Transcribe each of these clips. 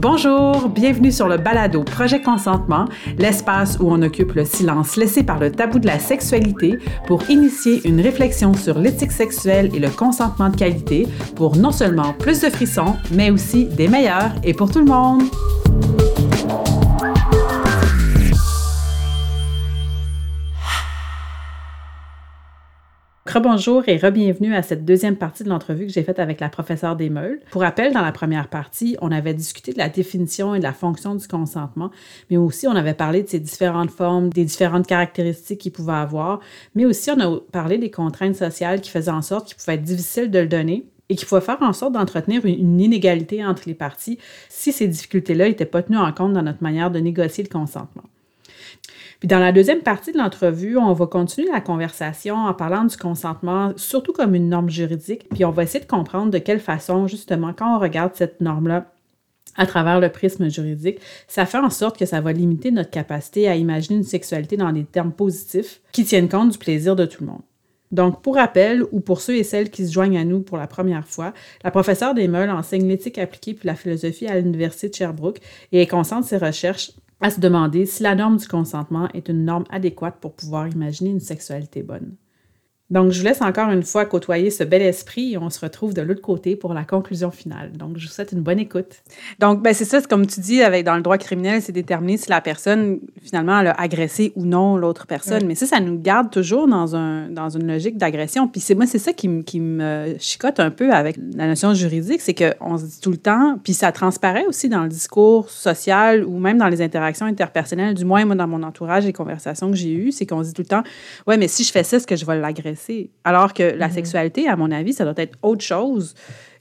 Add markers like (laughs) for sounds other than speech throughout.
Bonjour, bienvenue sur le balado Projet Consentement, l'espace où on occupe le silence laissé par le tabou de la sexualité pour initier une réflexion sur l'éthique sexuelle et le consentement de qualité pour non seulement plus de frissons, mais aussi des meilleurs et pour tout le monde. Rebonjour et re-bienvenue à cette deuxième partie de l'entrevue que j'ai faite avec la professeure Desmeules. Pour rappel, dans la première partie, on avait discuté de la définition et de la fonction du consentement, mais aussi on avait parlé de ses différentes formes, des différentes caractéristiques qu'il pouvait avoir, mais aussi on a parlé des contraintes sociales qui faisaient en sorte qu'il pouvait être difficile de le donner et qu'il faut faire en sorte d'entretenir une inégalité entre les parties si ces difficultés-là n'étaient pas tenues en compte dans notre manière de négocier le consentement. Puis dans la deuxième partie de l'entrevue, on va continuer la conversation en parlant du consentement, surtout comme une norme juridique, puis on va essayer de comprendre de quelle façon, justement, quand on regarde cette norme-là, à travers le prisme juridique, ça fait en sorte que ça va limiter notre capacité à imaginer une sexualité dans des termes positifs qui tiennent compte du plaisir de tout le monde. Donc, pour rappel, ou pour ceux et celles qui se joignent à nous pour la première fois, la professeure Desmeules enseigne l'éthique appliquée puis la philosophie à l'Université de Sherbrooke et elle concentre ses recherches à se demander si la norme du consentement est une norme adéquate pour pouvoir imaginer une sexualité bonne. Donc, je vous laisse encore une fois côtoyer ce bel esprit et on se retrouve de l'autre côté pour la conclusion finale. Donc, je vous souhaite une bonne écoute. Donc, ben, c'est ça, comme tu dis, avec, dans le droit criminel, c'est déterminé si la personne, finalement, elle a agressé ou non l'autre personne. Mais ça, ça nous garde toujours dans, un, dans une logique d'agression. Puis c'est moi, c'est ça qui, qui, me chicote un peu avec la notion juridique, c'est qu'on se dit tout le temps, puis ça transparaît aussi dans le discours social ou même dans les interactions interpersonnelles, du moins, moi, dans mon entourage, les conversations que j'ai eues, c'est qu'on se dit tout le temps, ouais, mais si je fais ça, est-ce que je vais l'agresser? Alors que la mhm. sexualité, à mon avis, ça doit être autre chose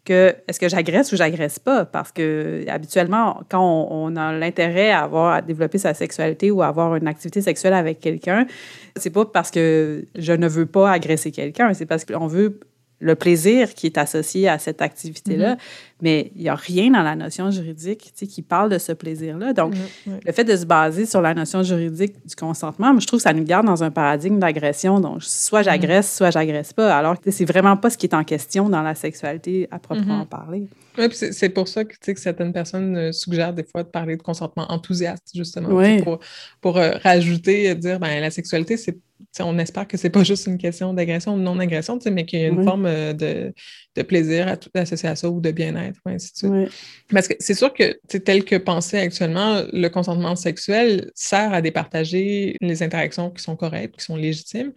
que est-ce que j'agresse ou j'agresse pas? Parce que habituellement, quand on, a l'intérêt à avoir à développer sa sexualité ou à avoir une activité sexuelle avec quelqu'un, c'est pas parce que je ne veux pas agresser quelqu'un, c'est parce qu'on veut le plaisir qui est associé à cette activité-là, mm-hmm. Mais il n'y a rien dans la notion juridique qui parle de ce plaisir-là. Donc, mm-hmm. le fait de se baser sur la notion juridique du consentement, je trouve que ça nous garde dans un paradigme d'agression. Donc, soit j'agresse, mm-hmm. soit j'agresse pas, alors que c'est vraiment pas ce qui est en question dans la sexualité à proprement parler. Oui, c'est pour ça que, que certaines personnes euh, suggèrent des fois de parler de consentement enthousiaste, justement, pour, pour euh, rajouter, dire, ben, la sexualité, c'est on espère que c'est pas juste une question d'agression ou de non-agression, mais qu'il y a une forme euh, de, plaisir à, associé à ça ou de bien-être, ainsi de suite. Parce que c'est sûr que, tel que pensé actuellement, le consentement sexuel sert à départager les interactions qui sont correctes, qui sont légitimes,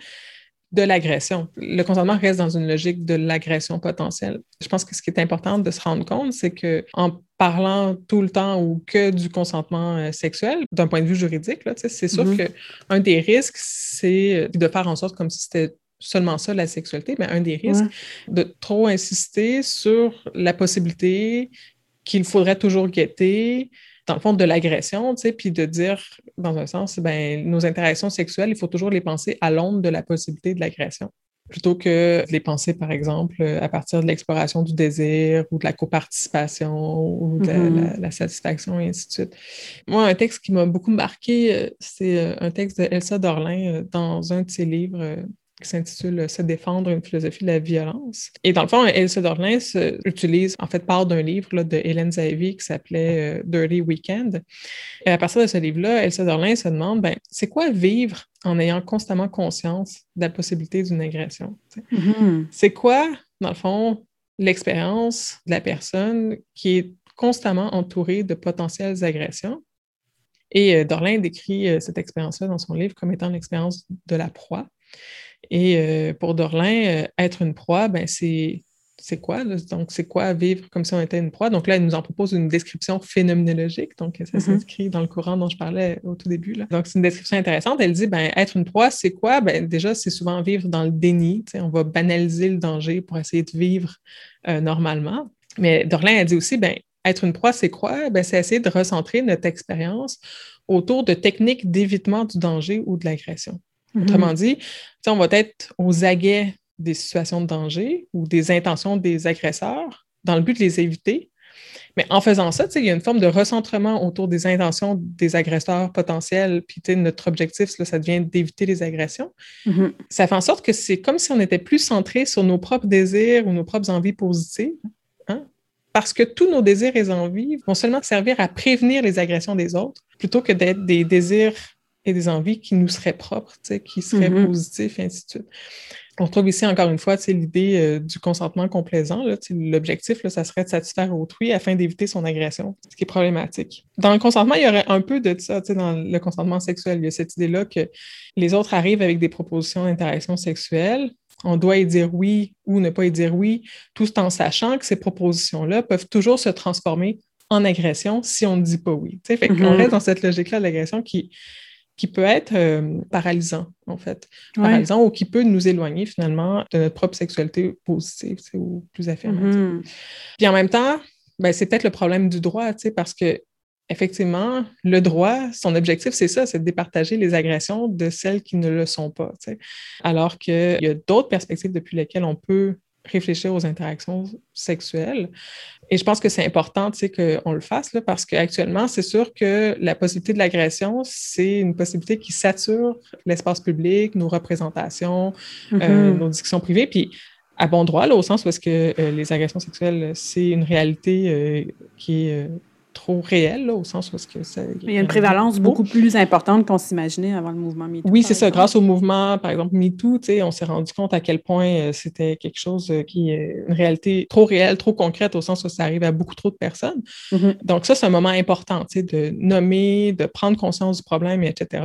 de l'agression. Le consentement reste dans une logique de l'agression potentielle. Je pense que ce qui est important de se rendre compte, c'est que en parlant tout le temps ou que du consentement euh, sexuel, d'un point de vue juridique, c'est sûr mm-hmm. qu'un des risques, c'est de faire en sorte comme si c'était seulement ça, la sexualité, mais un des risques, de trop insister sur la possibilité qu'il faudrait toujours guetter, dans le fond, de l'agression, tu sais, puis de dire, dans un sens, ben, nos interactions sexuelles, il faut toujours les penser à l'ombre de la possibilité de l'agression plutôt que de les penser, par exemple, à partir de l'exploration du désir ou de la coparticipation ou de la, mm-hmm. satisfaction et ainsi de suite. Moi, un texte qui m'a beaucoup marqué, euh, c'est euh, un texte d'Elsa Dorlin euh, dans un de ses livres qui s'intitule Se défendre une philosophie de la violence. Et dans le fond, Elsa Dorlin utilise, en fait, part d'un livre de Hélène Zavi qui s'appelait euh, Dirty Weekend. Et à partir de ce livre-là, Elsa Dorlin se demande, ben, c'est quoi vivre en ayant constamment conscience de la possibilité d'une agression? Mm-hmm. C'est quoi, dans le fond, l'expérience de la personne qui est constamment entourée de potentielles agressions? Et euh, Dorlin décrit euh, cette expérience-là dans son livre comme étant l'expérience de la proie. Et euh, pour Dorlin, euh, être une proie, ben c'est c'est quoi? Donc, c'est quoi vivre comme si on était une proie? Donc là, elle nous en propose une description phénoménologique. Donc, ça mm-hmm. s'inscrit dans le courant dont je parlais au tout début. Là. Donc, c'est une description intéressante. Elle dit, ben, être une proie, c'est quoi? Ben, déjà, c'est souvent vivre dans le déni. On va banaliser le danger pour essayer de vivre euh, normalement. Mais Dorlin a dit aussi, ben, être une proie, c'est quoi? Ben, c'est essayer de recentrer notre expérience autour de techniques d'évitement du danger ou de l'agression. Mm-hmm. Autrement dit, on va être aux aguets des situations de danger ou des intentions des agresseurs dans le but de les éviter. Mais en faisant ça, il y a une forme de recentrement autour des intentions des agresseurs potentiels. Puis notre objectif, ça devient d'éviter les agressions. Mm-hmm. Ça fait en sorte que c'est comme si on était plus centré sur nos propres désirs ou nos propres envies positives. Hein? parce que tous nos désirs et envies vont seulement servir à prévenir les agressions des autres plutôt que d'être des désirs et des envies qui nous seraient propres, qui seraient mm-hmm. positifs, et ainsi de suite. On trouve ici encore une fois l'idée euh, du consentement complaisant. L'objectif, ça serait de satisfaire autrui afin d'éviter son agression, ce qui est problématique. Dans le consentement, il y aurait un peu de ça, dans le consentement sexuel. Il y a cette idée-là que les autres arrivent avec des propositions d'interaction sexuelle. On doit y dire oui ou ne pas y dire oui, tout en sachant que ces propositions-là peuvent toujours se transformer en agression si on ne dit pas oui. Fait On mm-hmm. reste dans cette logique-là de l'agression qui qui peut être euh, paralysant, en fait. Paralysant ou qui peut nous éloigner finalement de notre propre sexualité positive ou plus affirmative. Mm-hmm. Puis en même temps, ben, c'est peut-être le problème du droit, parce que effectivement, le droit, son objectif, c'est ça, c'est de départager les agressions de celles qui ne le sont pas. Alors qu'il y a d'autres perspectives depuis lesquelles on peut réfléchir aux interactions sexuelles. Et je pense que c'est important qu'on le fasse là, parce qu'actuellement, c'est sûr que la possibilité de l'agression, c'est une possibilité qui sature l'espace public, nos représentations, euh, mm-hmm. nos discussions privées. Puis à bon droit, là, au sens où est-ce que euh, les agressions sexuelles, c'est une réalité euh, qui est trop réel, au sens où que ça. Il y a une prévalence beaucoup plus importante qu'on s'imaginait avant le mouvement MeToo. Oui, c'est ça. Grâce au mouvement, par exemple, MeToo, on s'est rendu compte à quel point euh, c'était quelque chose euh, qui est une réalité trop réelle, trop concrète, au sens où ça arrive à beaucoup trop de personnes. Mm-hmm. Donc, ça, c'est un moment important, de nommer, de prendre conscience du problème, etc.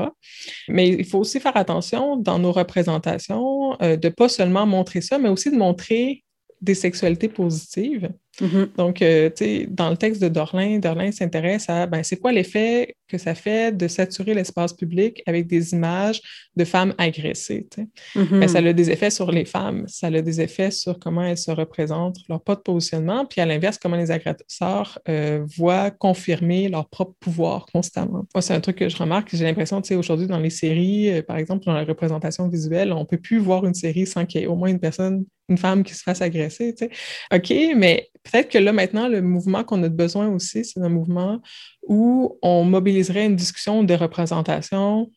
Mais il faut aussi faire attention dans nos représentations euh, de pas seulement montrer ça, mais aussi de montrer des sexualités positives. Mm-hmm. Donc, euh, tu sais, dans le texte de Dorlin, Dorlin s'intéresse à ben, c'est quoi l'effet que ça fait de saturer l'espace public avec des images de femmes agressées. Mm-hmm. Ben, ça a des effets sur les femmes, ça a des effets sur comment elles se représentent, leur pas de positionnement, puis à l'inverse, comment les agresseurs euh, voient confirmer leur propre pouvoir constamment. Moi, c'est un truc que je remarque, j'ai l'impression, tu sais, aujourd'hui, dans les séries, euh, par exemple, dans la représentation visuelle, on peut plus voir une série sans qu'il y ait au moins une personne une femme qui se fasse agresser. Tu sais? OK, mais peut-être que là, maintenant, le mouvement qu'on a besoin aussi, c'est un mouvement où on mobiliserait une discussion des représentations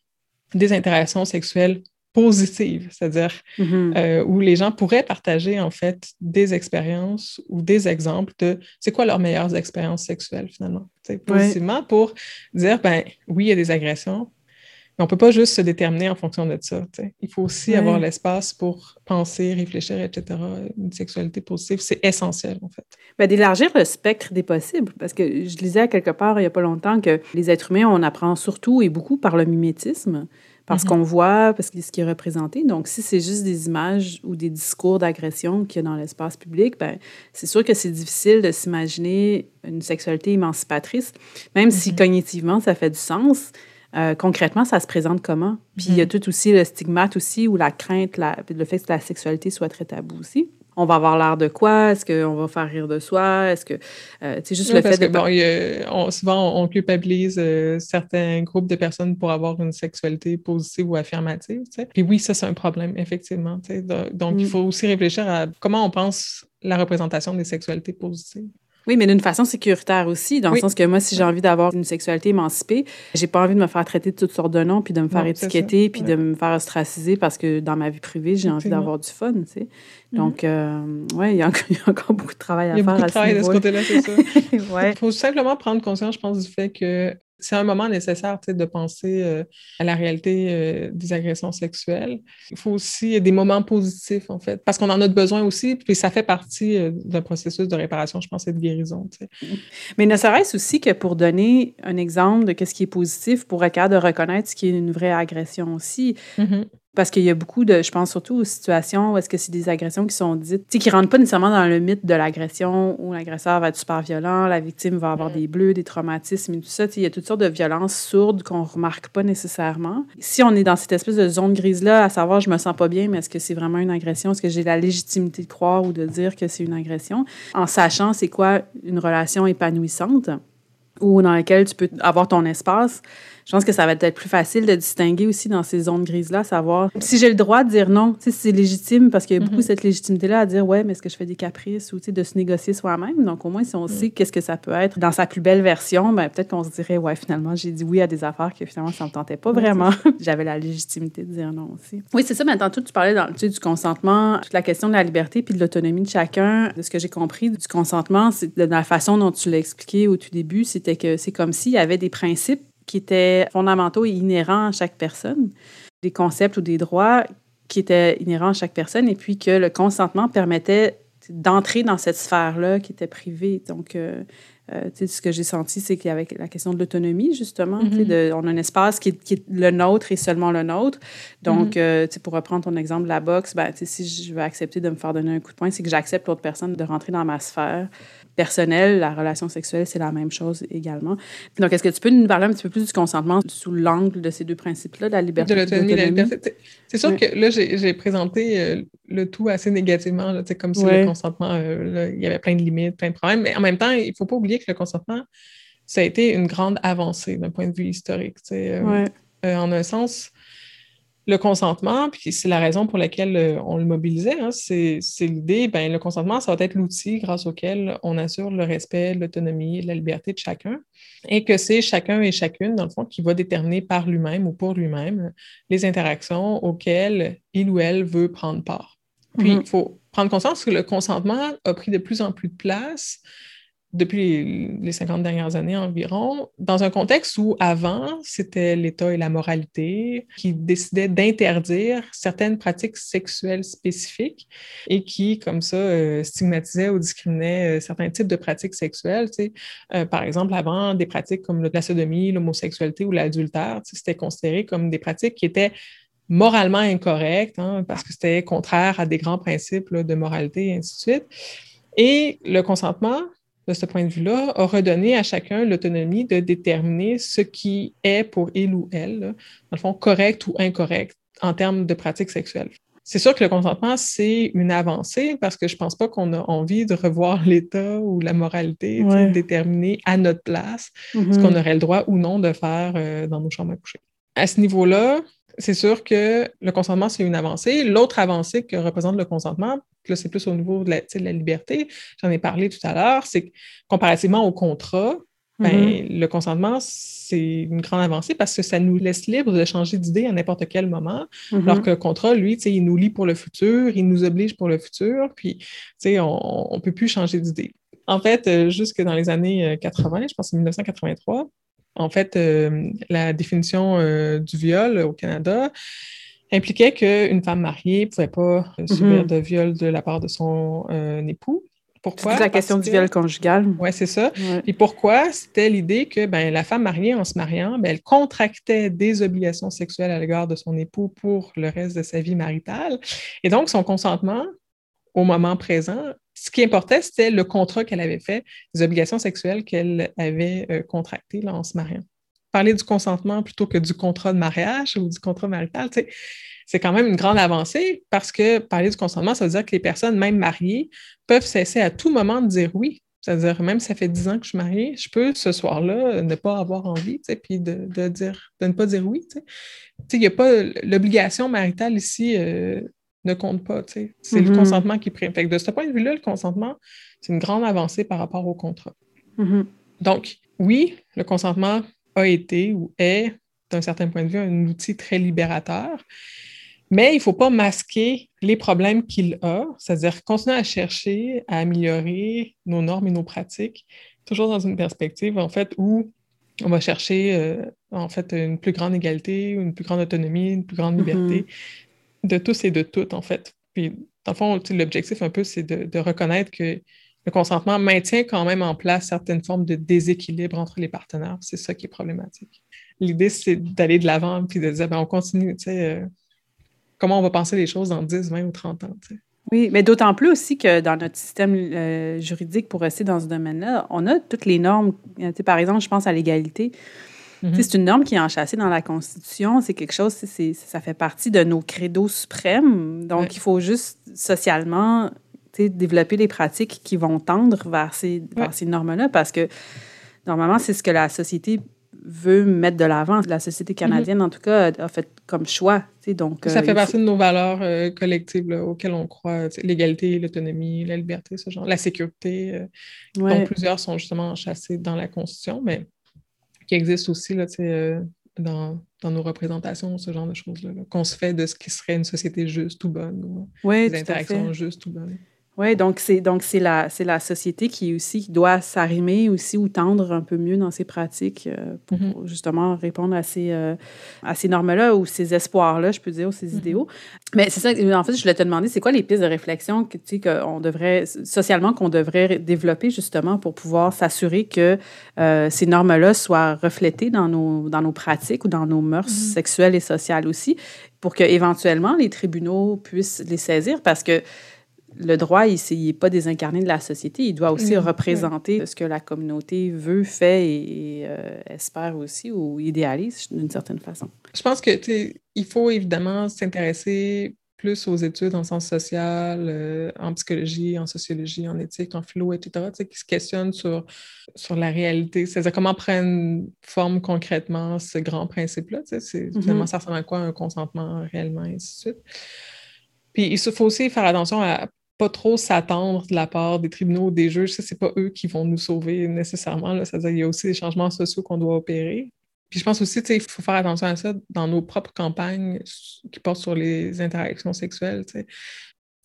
des interactions sexuelles positives, c'est-à-dire mm-hmm. euh, où les gens pourraient partager en fait des expériences ou des exemples de c'est quoi leurs meilleures expériences sexuelles finalement, positivement pour dire ben oui il y a des agressions, on ne peut pas juste se déterminer en fonction de ça. Il faut aussi avoir l'espace pour penser, réfléchir, etc. Une sexualité positive, c'est essentiel, en fait. Ben, d'élargir le spectre des possibles, parce que je lisais à quelque part il n'y a pas longtemps que les êtres humains, on apprend surtout et beaucoup par le mimétisme, parce mm-hmm. qu'on voit, parce que ce qui est représenté. Donc, si c'est juste des images ou des discours d'agression qu'il y a dans l'espace public, ben, c'est sûr que c'est difficile de s'imaginer une sexualité émancipatrice, même si mm-hmm. cognitivement, ça fait du sens. Euh, concrètement, ça se présente comment? Puis il y a mm. tout aussi le stigmate aussi, ou la crainte, le fait que la sexualité soit très tabou aussi. On va avoir l'air de quoi? Est-ce qu'on va faire rire de soi? Est-ce que. Euh, c'est juste le fait de. Bon, souvent, on, culpabilise euh, certains groupes de personnes pour avoir une sexualité positive ou affirmative. Puis oui, ça, c'est un problème, effectivement. Donc, il mm. faut aussi réfléchir à comment on pense la représentation des sexualités positives. Oui, mais d'une façon sécuritaire aussi, dans le sens que moi, si j'ai envie d'avoir une sexualité émancipée, j'ai pas envie de me faire traiter de toutes sortes de noms, puis de me faire étiqueter, puis de me faire ostraciser parce que dans ma vie privée, j'ai envie d'avoir du fun, tu sais. Mm-hmm. Donc, euh, oui, il y, a encore beaucoup de travail à faire. Il y a beaucoup de travail de ce côté-là, c'est ça. (laughs) Il faut simplement prendre conscience, je pense, du fait que c'est un moment nécessaire de penser euh, à la réalité euh, des agressions sexuelles. Il faut aussi des moments positifs, en fait, parce qu'on en a besoin aussi, puis ça fait partie euh, d'un processus de réparation, je pense, et de guérison. Mais ne serait-ce aussi que pour donner un exemple de ce qui est positif, pour être capable de reconnaître ce qui est une vraie agression aussi. Mm-hmm. Parce qu'il y a beaucoup de, je pense surtout aux situations où est-ce que c'est des agressions qui sont dites, tu sais, qui rentrent pas nécessairement dans le mythe de l'agression où l'agresseur va être super violent, la victime va avoir des bleus, des traumatismes et tout ça. Tu sais, il y a toutes sortes de violences sourdes qu'on remarque pas nécessairement. Si on est dans cette espèce de zone grise-là, à savoir, je me sens pas bien, mais est-ce que c'est vraiment une agression? Est-ce que j'ai la légitimité de croire ou de dire que c'est une agression? En sachant c'est quoi une relation épanouissante, ou dans lesquelles tu peux avoir ton espace, je pense que ça va être plus facile de distinguer aussi dans ces zones grises-là, savoir si j'ai le droit de dire non, si c'est légitime, parce qu'il y a beaucoup mhm. cette légitimité-là à dire ouais, mais est-ce que je fais des caprices ou de se négocier soi-même? Donc, au moins, si on mhm. sait qu'est-ce que ça peut être dans sa plus belle version, ben, peut-être qu'on se dirait ouais, finalement, j'ai dit oui à des affaires que finalement, ça ne me tentait pas vraiment. (laughs) J'avais la légitimité de dire non aussi. Oui, c'est ça. Mais tantôt, tu parlais dans, du consentement, toute la question de la liberté puis de l'autonomie de chacun. De ce que j'ai compris du consentement, c'est de la façon dont tu l'as expliqué au tout début, c'était que c'est comme s'il y avait des principes qui étaient fondamentaux et inhérents à chaque personne, des concepts ou des droits qui étaient inhérents à chaque personne, et puis que le consentement permettait d'entrer dans cette sphère-là qui était privée. Donc, euh, euh, ce que j'ai senti, c'est qu'il y avait la question de l'autonomie, justement. De, on a un espace qui est, le nôtre et seulement le nôtre. Donc, mm-hmm. euh, pour reprendre ton exemple de la boxe, ben, si je veux accepter de me faire donner un coup de poing, c'est que j'accepte l'autre personne de rentrer dans ma sphère personnel, la relation sexuelle, c'est la même chose également. Donc, est-ce que tu peux nous parler un petit peu plus du consentement sous l'angle de ces deux principes-là, de la liberté de l'autonomie? la liberté? C'est sûr que là, j'ai présenté euh, le tout assez négativement, là, comme si le consentement, euh, il y avait plein de limites, plein de problèmes, mais en même temps, il ne faut pas oublier que le consentement, ça a été une grande avancée d'un point de vue historique. Euh, en un sens, le consentement, puis c'est la raison pour laquelle euh, on le mobilisait, hein, c'est l'idée, ben, le consentement, ça va être l'outil grâce auquel on assure le respect, l'autonomie, la liberté de chacun, et que c'est chacun et chacune, dans le fond, qui va déterminer par lui-même ou pour lui-même les interactions auxquelles il ou elle veut prendre part. Puis, mm-hmm. il faut prendre conscience que le consentement a pris de plus en plus de place depuis les 50 dernières années environ, dans un contexte où avant, c'était l'État et la moralité qui décidaient d'interdire certaines pratiques sexuelles spécifiques et qui, comme ça, euh, stigmatisaient ou discriminaient euh, certains types de pratiques sexuelles. Tu sais. Euh, par exemple, avant, des pratiques comme la sodomie, l'homosexualité ou l'adultère, c'était considéré comme des pratiques qui étaient moralement incorrectes hein, parce que c'était contraire à des grands principes de moralité et ainsi de suite. Et le consentement, de ce point de vue-là, a redonné à chacun l'autonomie de déterminer ce qui est pour il ou elle, dans le fond, correct ou incorrect en termes de pratiques sexuelles. C'est sûr que le consentement, c'est une avancée parce que je ne pense pas qu'on a envie de revoir (laughs) l'État ou la moralité, déterminer à notre place ce mm-hmm. qu'on aurait le droit ou non de faire euh, dans nos chambres à coucher. À ce niveau-là, c'est sûr que le consentement, c'est une avancée. L'autre avancée que représente le consentement, là, c'est plus au niveau de la, de la liberté, j'en ai parlé tout à l'heure, c'est que comparativement au contrat, ben, mm-hmm. le consentement, c'est une grande avancée parce que ça nous laisse libre de changer d'idée à n'importe quel moment. Mm-hmm. Alors que le contrat, lui, il nous lie pour le futur, il nous oblige pour le futur, puis on ne peut plus changer d'idée. En fait, euh, jusque dans les années 80, euh, je pense en 1983, en fait, euh, la définition euh, du viol au Canada impliquait qu'une femme mariée ne pouvait pas euh, subir mhm. de viol de la part de son époux. Pourquoi? C'est la question du viol conjugal. Oui, c'est ça. Et pourquoi? C'était l'idée que ben, la femme mariée, en se mariant, ben, elle contractait des obligations sexuelles à l'égard de son époux pour le reste de sa vie maritale. Et donc, son consentement, au moment présent, ce qui importait, c'était le contrat qu'elle avait fait, les obligations sexuelles qu'elle avait euh, contractées en se mariant. Parler du consentement plutôt que du contrat de mariage ou du contrat marital, c'est quand même une grande avancée parce que parler du consentement, ça veut dire que les personnes, même mariées, peuvent cesser à tout moment de dire oui. C'est-à-dire, même si ça fait dix ans que je suis mariée, je peux ce soir-là ne pas avoir envie, puis de, dire, de ne pas dire oui. Il n'y a pas l'obligation maritale ici euh, ne compte pas. C'est le mm-hmm. consentement qui prime. de ce point de vue-là, le consentement, c'est une grande avancée par rapport au contrat. Mm-hmm. Donc, oui, le consentement a été ou est, d'un certain point de vue, un outil très libérateur, mais il ne faut pas masquer les problèmes qu'il a, c'est-à-dire continuer à chercher à améliorer nos normes et nos pratiques, toujours dans une perspective, en fait, où on va chercher, euh, en fait, une plus grande égalité, une plus grande autonomie, une plus grande mm-hmm. liberté de tous et de toutes, en fait. Puis, dans le fond, l'objectif un peu, c'est de, reconnaître que le consentement maintient quand même en place certaines formes de déséquilibre entre les partenaires. C'est ça qui est problématique. L'idée, c'est d'aller de l'avant puis de dire, ben, on continue, tu sais, euh, comment on va penser les choses dans 10, 20 ou 30 ans, tu sais. Oui, mais d'autant plus aussi que dans notre système euh, juridique, pour rester dans ce domaine-là, on a toutes les normes. par exemple, je pense à l'égalité. Mhm. C'est une norme qui est enchâssée dans la Constitution. C'est quelque chose, ça fait partie de nos credos suprêmes. Donc, il faut juste socialement développer des pratiques qui vont tendre vers ces, ces normes-là parce que normalement, c'est ce que la société veut mettre de l'avant. La société mhm. canadienne, en tout cas, a fait comme choix. Donc, ça fait partie de nos valeurs collectives auxquelles on croit. L'égalité, l'autonomie, la liberté, ce genre, la sécurité. dont plusieurs sont justement chassés dans la Constitution, mais qui existent aussi là, dans, dans, nos représentations, ce genre de choses-là, qu'on se fait de ce qui serait une société juste ou bonne, ou des interactions justes ou bonnes. Oui, donc c'est donc c'est la c'est la société qui aussi qui doit s'arrimer aussi ou tendre un peu mieux dans ses pratiques euh, pour mm-hmm. justement répondre à ces euh, à ces normes-là ou ces espoirs-là, je peux dire, ou ces mm-hmm. idéaux. Mais c'est ça, en fait, je voulais te demander, c'est quoi les pistes de réflexion que tu sais qu'on devrait socialement qu'on devrait développer justement pour pouvoir s'assurer que euh, ces normes-là soient reflétées dans nos dans nos pratiques ou dans nos mœurs mm-hmm. sexuelles et sociales aussi, pour que éventuellement les tribunaux puissent les saisir? Parce que le droit, il n'est pas désincarné de la société. Il doit aussi représenter ce que la communauté veut, fait et, euh, espère aussi ou idéalise d'une certaine façon. Je pense que il faut évidemment s'intéresser plus aux études en sciences sociales, euh, en psychologie, en sociologie, en éthique, en philo, etc., qui se questionnent sur, sur la réalité. C'est-à-dire comment prendre forme concrètement ce grand principe-là. Mm-hmm. Finalement, ça ressemble à quoi un consentement réellement, et ainsi de suite. Puis il faut aussi faire attention à pas trop s'attendre de la part des tribunaux, des juges. Ce n'est pas eux qui vont nous sauver nécessairement. C'est-à-dire qu'il y a aussi des changements sociaux qu'on doit opérer. Puis je pense aussi qu'il faut faire attention à ça dans nos propres campagnes qui portent sur les interactions sexuelles.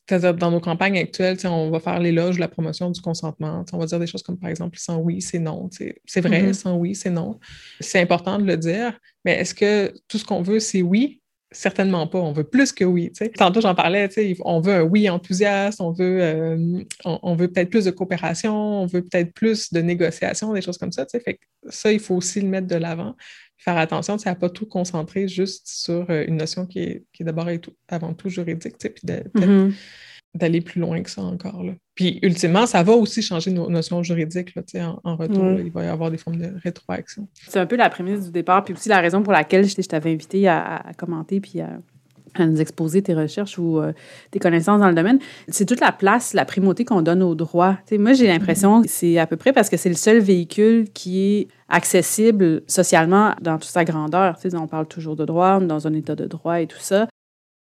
C'est-à-dire, dans nos campagnes actuelles, on va faire l'éloge, la promotion du consentement. On va dire des choses comme, par exemple, sans oui, c'est non. C'est vrai, mm-hmm. sans oui, c'est non. C'est important de le dire, mais est-ce que tout ce qu'on veut, c'est oui, Certainement pas. On veut plus que oui. Tantôt, j'en parlais, on veut un oui enthousiaste, on veut, euh, on, veut peut-être plus de coopération, on veut peut-être plus de négociation, des choses comme ça. Fait ça, il faut aussi le mettre de l'avant. Faire attention à ne pas tout concentrer juste sur euh, une notion qui est, d'abord et avant tout juridique, d'aller plus loin que ça encore. Là. Puis, ultimement, ça va aussi changer nos notions juridiques là, en, en retour. il va y avoir des formes de rétroaction. C'est un peu la prémisse du départ, puis aussi la raison pour laquelle je, t'avais invité à, commenter puis à, nous exposer tes recherches ou euh, tes connaissances dans le domaine. C'est toute la place, la primauté qu'on donne aux droits. moi, j'ai l'impression que c'est à peu près parce que c'est le seul véhicule qui est accessible socialement dans toute sa grandeur. on parle toujours de droit, dans un état de droit et tout ça.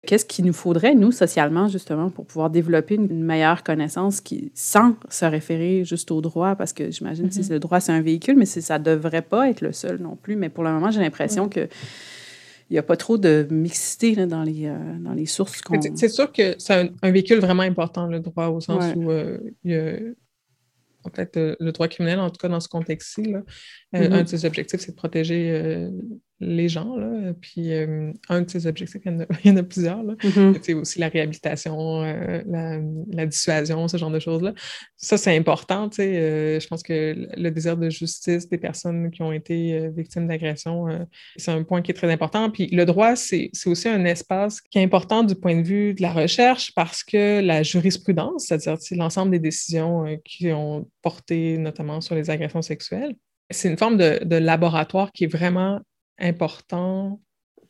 Qu'est-ce qu'il nous faudrait, nous, socialement, justement, pour pouvoir développer une meilleure connaissance qui, sans se référer juste au droit, parce que j'imagine que mm-hmm. le droit, c'est un véhicule, mais ça ne devrait pas être le seul non plus. Mais pour le moment, j'ai l'impression que il n'y a pas trop de mixité dans, les, euh, dans les sources qu'on... C'est sûr que c'est un, véhicule vraiment important, le droit, au sens où euh, il y a en fait, euh, le droit criminel, en tout cas dans ce contexte-ci, mm-hmm. un de ses objectifs, c'est de protéger les gens. Là. Puis euh, un de ses objectifs, (laughs) il y en a, plusieurs. Là. C'est mm-hmm. aussi la réhabilitation, euh, la, dissuasion, ce genre de choses-là. Ça, c'est important. Euh, je pense que le désir de justice des personnes qui ont été victimes d'agression, c'est un point qui est très important. Puis le droit, c'est aussi un espace qui est important du point de vue de la recherche parce que la jurisprudence, c'est-à-dire l'ensemble des décisions qui ont porté notamment sur les agressions sexuelles, c'est une forme de, de, laboratoire qui est vraiment important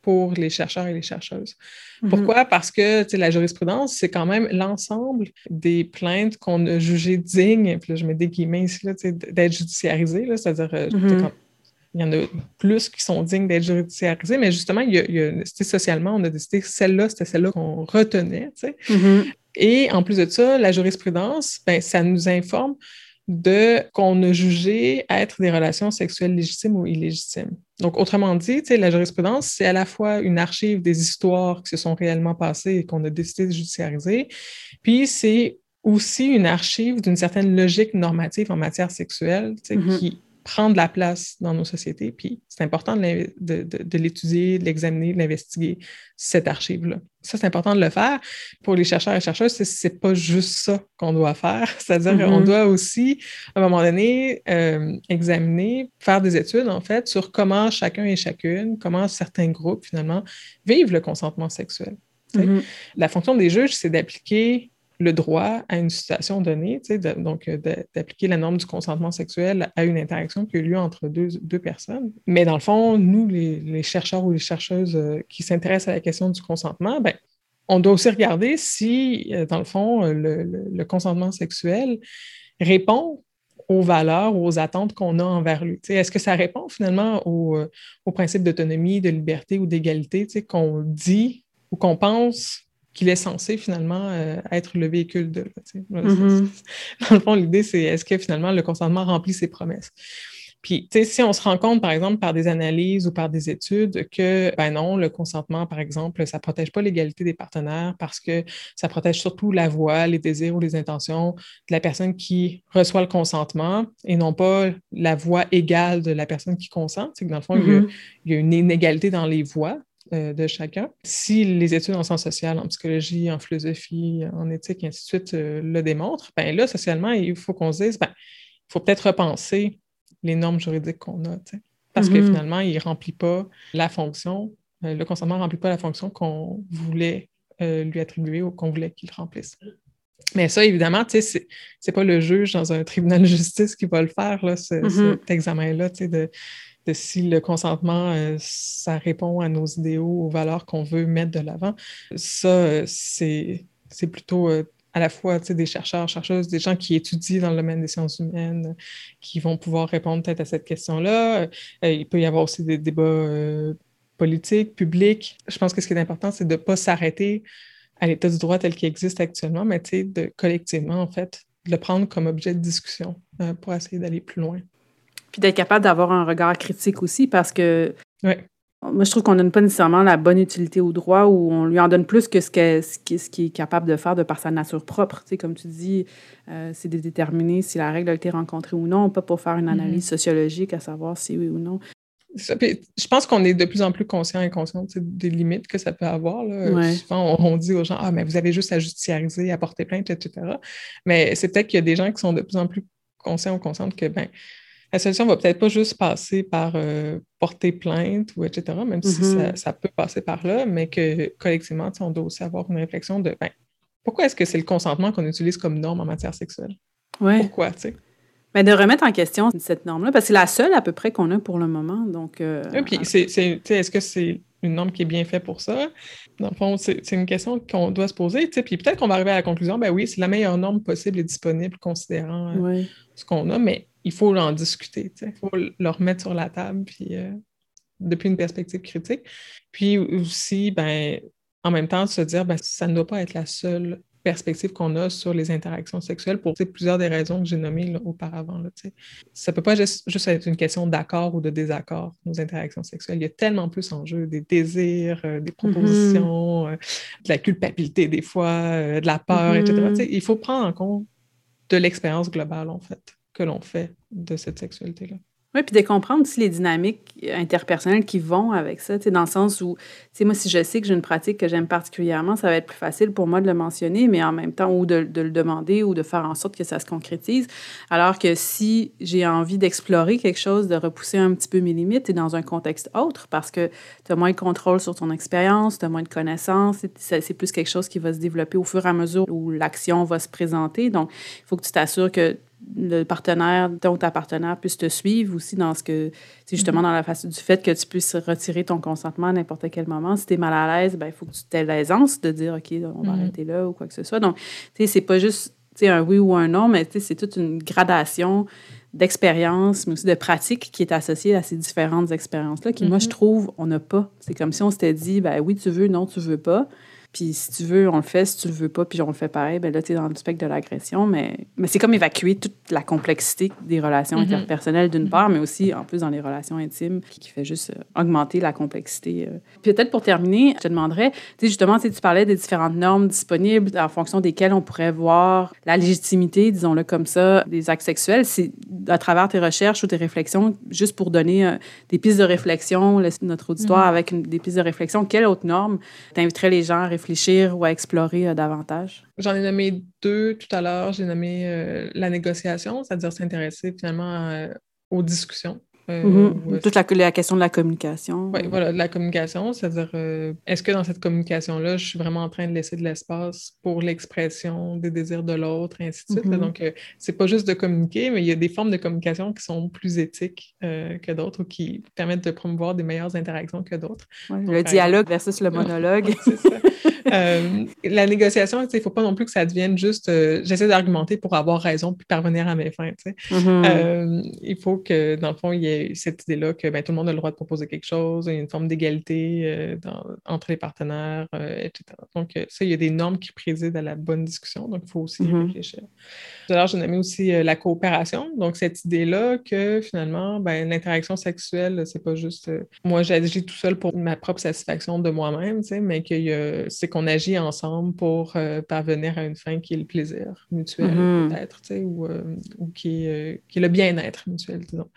pour les chercheurs et les chercheuses. Mm-hmm. Pourquoi? Parce que la jurisprudence, c'est quand même l'ensemble des plaintes qu'on a jugées dignes, puis là, je mets des guillemets ici, d'être judiciarisées, c'est-à-dire mm-hmm. il y en a plus qui sont dignes d'être judiciarisées, mais justement, il y a, socialement, on a décidé que celle-là, c'était celle-là qu'on retenait. Mm-hmm. Et en plus de ça, la jurisprudence, ben, ça nous informe de qu'on a jugé être des relations sexuelles légitimes ou illégitimes. Donc, autrement dit, la jurisprudence, c'est à la fois une archive des histoires qui se sont réellement passées et qu'on a décidé de judiciariser, puis c'est aussi une archive d'une certaine logique normative en matière sexuelle mm-hmm. qui prendre la place dans nos sociétés. Puis c'est important de, de, l'étudier, de l'examiner, de l'investiguer, cette archive-là. Ça, c'est important de le faire. Pour les chercheurs et chercheuses, c'est pas juste ça qu'on doit faire. (laughs) C'est-à-dire qu'on mm-hmm. doit aussi, à un moment donné, euh, examiner, faire des études, en fait, sur comment chacun et chacune, comment certains groupes, finalement, vivent le consentement sexuel. Mm-hmm. La fonction des juges, c'est d'appliquer le droit à une situation donnée, donc euh, d'appliquer la norme du consentement sexuel à une interaction qui a eu lieu entre deux, deux personnes. Mais dans le fond, nous, les, chercheurs ou les chercheuses euh, qui s'intéressent à la question du consentement, ben, on doit aussi regarder si, euh, dans le fond, le, consentement sexuel répond aux valeurs, aux attentes qu'on a envers lui. Est-ce que ça répond finalement au, euh, au principe d'autonomie, de liberté ou d'égalité qu'on dit ou qu'on pense qu'il est censé finalement euh, être le véhicule de. Mm-hmm. (laughs) Dans le fond, l'idée, c'est est-ce que finalement le consentement remplit ses promesses? Puis, tu sais, si on se rend compte, par exemple, par des analyses ou par des études que, ben non, le consentement, par exemple, ça ne protège pas l'égalité des partenaires parce que ça protège surtout la voix, les désirs ou les intentions de la personne qui reçoit le consentement et non pas la voix égale de la personne qui consent. C'est que dans le fond, il, y a, mm-hmm. une inégalité dans les voix euh, de chacun. Si les études en sciences sociales, en psychologie, en philosophie, en éthique, et ainsi de suite, euh, le démontrent, ben là, socialement, il faut qu'on se dise, ben, il faut peut-être repenser les normes juridiques qu'on a, parce que mm-hmm. finalement, il ne remplit pas la fonction, euh, le consentement ne remplit pas la fonction qu'on voulait lui attribuer ou qu'on voulait qu'il remplisse. Mais ça, évidemment, ce n'est pas le juge dans un tribunal de justice qui va le faire, là, mm-hmm. cet examen-là, de, si le consentement, euh, ça répond à nos idéaux, aux valeurs qu'on veut mettre de l'avant. Ça, c'est plutôt à la fois des chercheurs, chercheuses, des gens qui étudient dans le domaine des sciences humaines, qui vont pouvoir répondre peut-être à cette question-là. Euh, il peut y avoir aussi des débats euh, politiques, publics. Je pense que ce qui est important, c'est de ne pas s'arrêter à l'état du droit tel qu'il existe actuellement, mais de collectivement, en fait, de le prendre comme objet de discussion euh, pour essayer d'aller plus loin. Puis d'être capable d'avoir un regard critique aussi, parce que moi, je trouve qu'on donne pas nécessairement la bonne utilité au droit ou on lui en donne plus que ce qu'il ce qui, est capable de faire de par sa nature propre. Tu sais, comme tu dis, euh, c'est de déterminer si la règle a été rencontrée ou non, pas pour faire une mm-hmm. analyse sociologique à savoir si oui ou non. je pense qu'on est de plus en plus conscient et conscient des limites que ça peut avoir. Là. Souvent, on, dit aux gens Ah, mais vous avez juste à judiciariser, à porter plainte, etc. Mais c'est peut-être qu'il y a des gens qui sont de plus en plus conscients ou conscientes que ben, la solution va peut-être pas juste passer par euh, porter plainte ou etc., même si mm-hmm. ça, peut passer par là, mais que collectivement, on doit aussi avoir une réflexion de ben, pourquoi est-ce que c'est le consentement qu'on utilise comme norme en matière sexuelle? Pourquoi, tu sais? Mais de remettre en question cette norme-là, parce que c'est la seule à peu près qu'on a pour le moment. Donc, euh, puis c'est, est-ce que c'est une norme qui est bien faite pour ça? Dans le fond, c'est, une question qu'on doit se poser. Puis peut-être qu'on va arriver à la conclusion, ben oui, c'est la meilleure norme possible et disponible considérant euh, ce qu'on a, mais il faut en discuter, il faut le remettre sur la table, puis euh, depuis une perspective critique. Puis aussi, ben, en même temps, se dire, ben, ça ne doit pas être la seule perspective qu'on a sur les interactions sexuelles pour plusieurs des raisons que j'ai nommées auparavant. Là, ça ne peut pas juste, être une question d'accord ou de désaccord, nos interactions sexuelles. Il y a tellement plus en jeu, des désirs, euh, des propositions, mm-hmm. euh, de la culpabilité des fois, de la peur, etc. Mm-hmm. Il faut prendre en compte de l'expérience globale, en fait que l'on fait de cette sexualité-là. Oui, puis de comprendre aussi les dynamiques interpersonnelles qui vont avec ça, dans le sens où, tu moi, si je sais que j'ai une pratique que j'aime particulièrement, ça va être plus facile pour moi de le mentionner, mais en même temps, ou de, de, le demander ou de faire en sorte que ça se concrétise. Alors que si j'ai envie d'explorer quelque chose, de repousser un petit peu mes limites, et dans un contexte autre, parce que tu as moins de contrôle sur ton expérience, tu as moins de connaissances, c'est plus quelque chose qui va se développer au fur et à mesure où l'action va se présenter. Donc, il faut que tu t'assures que le partenaire, ton ta partenaire puisse te suivre aussi dans ce que, c'est justement mm-hmm. dans la face du fait que tu puisses retirer ton consentement à n'importe quel moment. Si tu es mal à l'aise, ben, il faut que tu aies l'aisance de dire, OK, on va mm-hmm. arrêter là ou quoi que ce soit. Donc, tu sais, c'est pas juste un oui ou un non, mais c'est toute une gradation d'expérience, mais aussi de pratique qui est associée à ces différentes expériences-là, qui, moi, je mm-hmm. trouve, on n'a pas. C'est comme si on s'était dit, ben oui, tu veux, non, tu veux pas. Puis si tu veux, on le fait. Si tu le veux pas, puis on le fait pareil, ben là, tu es dans le spectre de l'agression. Mais, mais c'est comme évacuer toute la complexité des relations mm-hmm. interpersonnelles, d'une part, mais aussi, en plus, dans les relations intimes, qui, fait juste euh, augmenter la complexité. Euh. Peut-être pour terminer, je te demanderais, tu sais, justement, tu parlais des différentes normes disponibles en fonction desquelles on pourrait voir la légitimité, disons-le comme ça, des actes sexuels. C'est à travers tes recherches ou tes réflexions, juste pour donner euh, des pistes de réflexion, notre auditoire mm-hmm. avec des pistes de réflexion, quelle autre norme t'inviterais les gens à réfléchir ou à explorer euh, davantage? J'en ai nommé deux tout à l'heure. J'ai nommé euh, la négociation, c'est-à-dire s'intéresser finalement aux discussions. Euh, mm-hmm. Toute la, la, question de la communication. Oui, voilà, de la communication, c'est-à-dire, euh, est-ce que dans cette communication-là, je suis vraiment en train de laisser de l'espace pour l'expression des désirs de l'autre, et ainsi de suite. Mm-hmm. Donc, euh, c'est pas juste de communiquer, mais il y a des formes de communication qui sont plus éthiques que d'autres ou qui permettent de promouvoir des meilleures interactions que d'autres. le dialogue versus le (laughs) monologue. c'est ça. (laughs) la négociation, il ne faut pas non plus que ça devienne juste j'essaie d'argumenter pour avoir raison puis parvenir à mes fins. Mm-hmm. il faut que, dans le fond, il y ait cette idée-là que ben, tout le monde a le droit de proposer quelque chose, il y a une forme d'égalité euh, entre les partenaires, euh, etc. Donc, euh, ça, il y a des normes qui président à la bonne discussion, donc il faut aussi mm-hmm. réfléchir. Tout à l'heure, j'ai nommé aussi la coopération, donc cette idée-là que finalement, ben, l'interaction sexuelle, c'est pas juste moi, j'agis tout seul pour ma propre satisfaction de moi-même, mais que c'est qu'on agit ensemble pour parvenir à une fin qui est le plaisir mutuel, mm-hmm. peut-être, ou, ou qui, est, qui est le bien-être mutuel, disons.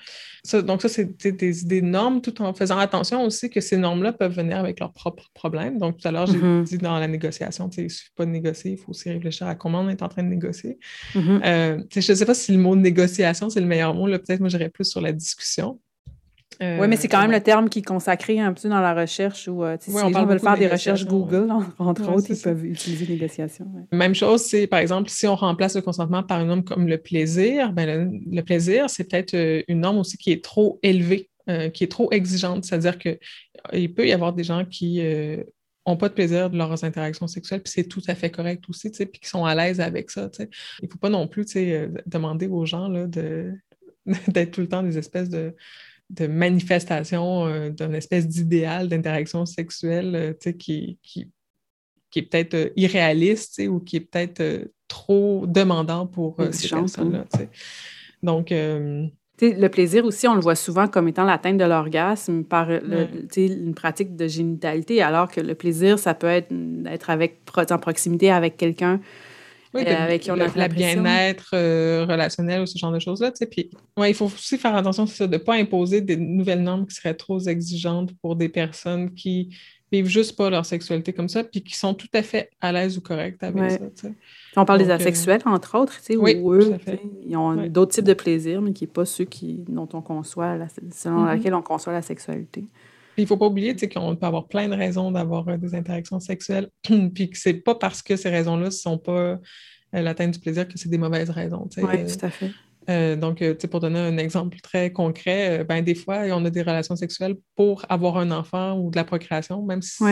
Ça, donc, ça, c'est des idées normes, tout en faisant attention aussi que ces normes-là peuvent venir avec leurs propres problèmes. Donc, tout à l'heure, j'ai mm-hmm. dit dans la négociation, il ne suffit pas de négocier, il faut aussi réfléchir à comment on est en train de négocier. Mm-hmm. Euh, je ne sais pas si le mot négociation, c'est le meilleur mot. Peut-être, moi, j'irais plus sur la discussion. Euh, oui, mais c'est quand même le terme qui est consacré un peu dans la recherche où euh, si les gens veulent faire des recherches Google, entre autres, ils peuvent utiliser négociation. Même chose, c'est par exemple, si on remplace le consentement par une norme comme le plaisir, ben, le, plaisir, c'est peut-être euh, une norme aussi qui est trop élevée, qui est trop exigeante. C'est-à-dire qu'il peut y avoir des gens qui n'ont pas de plaisir de leurs interactions sexuelles, puis c'est tout à fait correct aussi, puis qui sont à l'aise avec ça. Il ne faut pas non plus demander aux gens (laughs) d'être tout le temps des espèces de de manifestation euh, d'une espèce d'idéal d'interaction sexuelle euh, qui, qui, qui, est peut-être euh, irréaliste ou qui est peut-être trop demandant pour ces personnes-là. Donc, le plaisir aussi, on le voit souvent comme étant l'atteinte de l'orgasme par une pratique de génitalité, alors que le plaisir, ça peut être d'être avec, en proximité avec quelqu'un oui, euh, avec qui on a la bien-être euh, relationnel ou ce genre de choses-là. Puis, ouais, il faut aussi faire attention ça, de ne pas imposer des nouvelles normes qui seraient trop exigeantes pour des personnes qui vivent juste pas leur sexualité comme ça, puis qui sont tout à fait à l'aise ou correctes avec ça. On parle des euh, asexuels, entre autres, oui, où eux, ils ont d'autres types de plaisirs, mais qui ne sont pas ceux qui, dont on conçoit, selon mm-hmm. lesquels on conçoit la sexualité. Il ne faut pas oublier qu'on peut avoir plein de raisons d'avoir des interactions sexuelles, (clears throat) puis que c'est pas parce que ces raisons-là ne sont pas euh, l'atteinte du plaisir que c'est des mauvaises raisons. Oui, euh, tout à fait. Euh, donc, pour donner un exemple très concret, ben, des fois, on a des relations sexuelles pour avoir un enfant ou de la procréation, même si,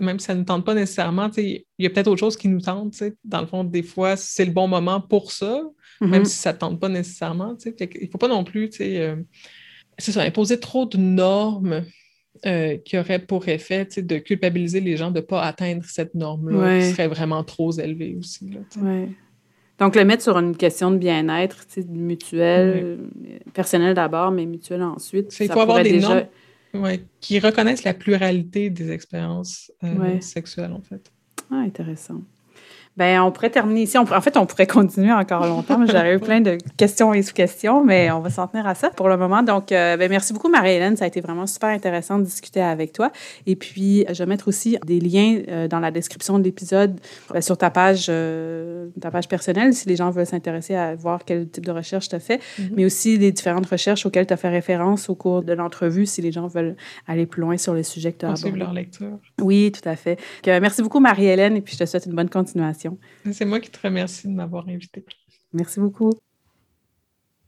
même si ça ne tente pas nécessairement. Il y a peut-être autre chose qui nous tente. Dans le fond, des fois, c'est le bon moment pour ça, même mm-hmm. si ça ne tente pas nécessairement. Il ne faut pas non plus ça, imposer trop de normes euh, qui aurait pour effet de culpabiliser les gens de ne pas atteindre cette norme-là, qui serait vraiment trop élevée aussi. Donc, le mettre sur une question de bien-être mutuel, personnel d'abord, mais mutuel ensuite. Il faut avoir des normes qui reconnaissent la pluralité des expériences euh, sexuelles, en fait. Ah, intéressant. Ben, on pourrait terminer ici. en fait, on pourrait (laughs) continuer encore longtemps. J'aurais eu plein de questions et sous-questions, mais on va s'en tenir à ça pour le moment. Donc, euh, ben, merci beaucoup, Marie-Hélène. Ça a été vraiment super intéressant de discuter avec toi. Et puis, je vais mettre aussi des liens euh, dans la description de l'épisode euh, sur ta page, ta page personnelle, si les gens veulent s'intéresser à voir quel type de recherche tu as fait, mm-hmm. mais aussi les différentes recherches auxquelles tu as fait référence au cours de l'entrevue, si les gens veulent aller plus loin sur les sujets que tu as abordés. leur lecture. Oui, tout à fait. merci beaucoup, Marie-Hélène, et puis je te souhaite une bonne continuation. C'est moi qui te remercie de m'avoir invité. Merci beaucoup.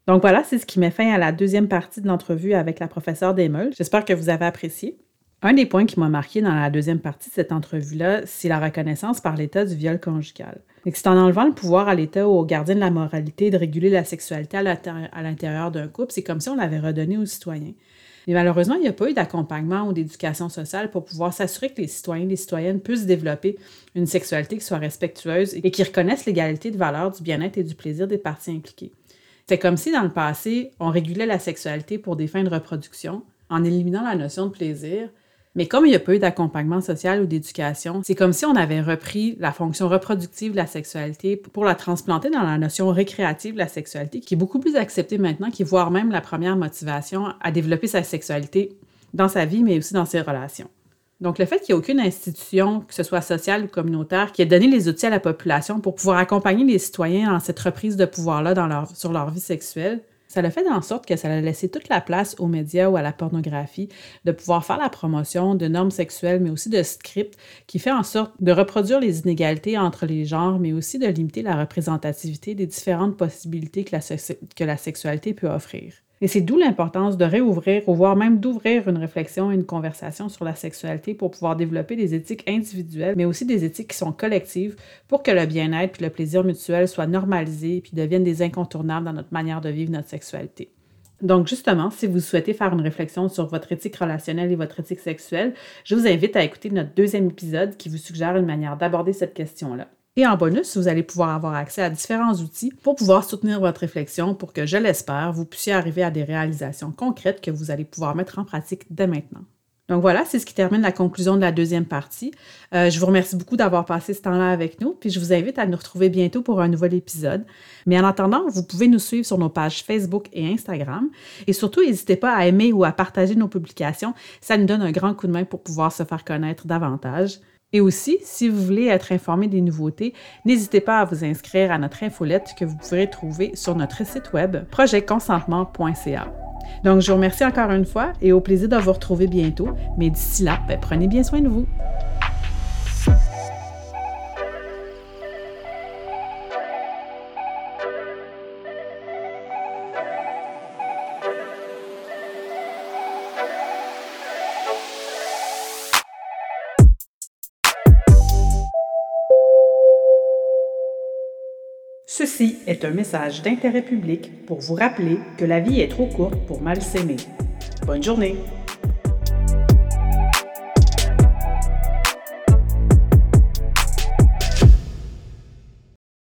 Donc voilà, c'est ce qui met fin à la deuxième partie de l'entrevue avec la professeure Desmeules. J'espère que vous avez apprécié. Un des points qui m'a marqué dans la deuxième partie de cette entrevue-là, c'est la reconnaissance par l'État du viol conjugal. C'est en enlevant le pouvoir à l'État ou aux gardiens de la moralité de réguler la sexualité à l'intérieur d'un couple, c'est comme si on l'avait redonné aux citoyens. Mais malheureusement, il n'y a pas eu d'accompagnement ou d'éducation sociale pour pouvoir s'assurer que les citoyens et les citoyennes puissent développer une sexualité qui soit respectueuse et qui reconnaisse l'égalité de valeur, du bien-être et du plaisir des parties impliquées. C'est comme si dans le passé, on régulait la sexualité pour des fins de reproduction en éliminant la notion de plaisir, mais comme il n'y a pas eu d'accompagnement social ou d'éducation, c'est comme si on avait repris la fonction reproductive de la sexualité pour la transplanter dans la notion récréative de la sexualité, qui est beaucoup plus acceptée maintenant, qui voire même la première motivation à développer sa sexualité dans sa vie, mais aussi dans ses relations. Donc, le fait qu'il n'y ait aucune institution, que ce soit sociale ou communautaire, qui ait donné les outils à la population pour pouvoir accompagner les citoyens dans cette reprise de pouvoir-là leur, sur leur vie sexuelle, Ça a fait en sorte que ça a laissé toute la place aux médias ou à la pornographie de pouvoir faire la promotion de normes sexuelles, mais aussi de scripts qui fait en sorte de reproduire les inégalités entre les genres, mais aussi de limiter la représentativité des différentes possibilités la, que la sexualité peut offrir. Et c'est d'où l'importance de réouvrir ou voire même d'ouvrir une réflexion et une conversation sur la sexualité pour pouvoir développer des éthiques individuelles, mais aussi des éthiques qui sont collectives pour que le bien-être puis le plaisir mutuel soient normalisés puis deviennent des incontournables dans notre manière de vivre notre sexualité. Donc, justement, si vous souhaitez faire une réflexion sur votre éthique relationnelle et votre éthique sexuelle, je vous invite à écouter notre deuxième épisode qui vous suggère une manière d'aborder cette question-là. Et en bonus, vous allez pouvoir avoir accès à différents outils pour pouvoir soutenir votre réflexion pour que, je l'espère, vous puissiez arriver à des réalisations concrètes que vous allez pouvoir mettre en pratique dès maintenant. Donc voilà, c'est ce qui termine la conclusion de la deuxième partie. Euh, je vous remercie beaucoup d'avoir passé ce temps-là avec nous, puis je vous invite à nous retrouver bientôt pour un nouvel épisode. Mais en attendant, vous pouvez nous suivre sur nos pages Facebook et Instagram. Et surtout, n'hésitez pas à aimer ou à partager nos publications. Ça nous donne un grand coup de main pour pouvoir se faire connaître davantage. Et aussi, si vous voulez être informé des nouveautés, n'hésitez pas à vous inscrire à notre infolette que vous pourrez trouver sur notre site web projetconsentement.ca. Donc, je vous remercie encore une fois et au plaisir de vous retrouver bientôt. Mais d'ici là, ben, prenez bien soin de vous. Est un message d'intérêt public pour vous rappeler que la vie est trop courte pour mal s'aimer. Bonne journée!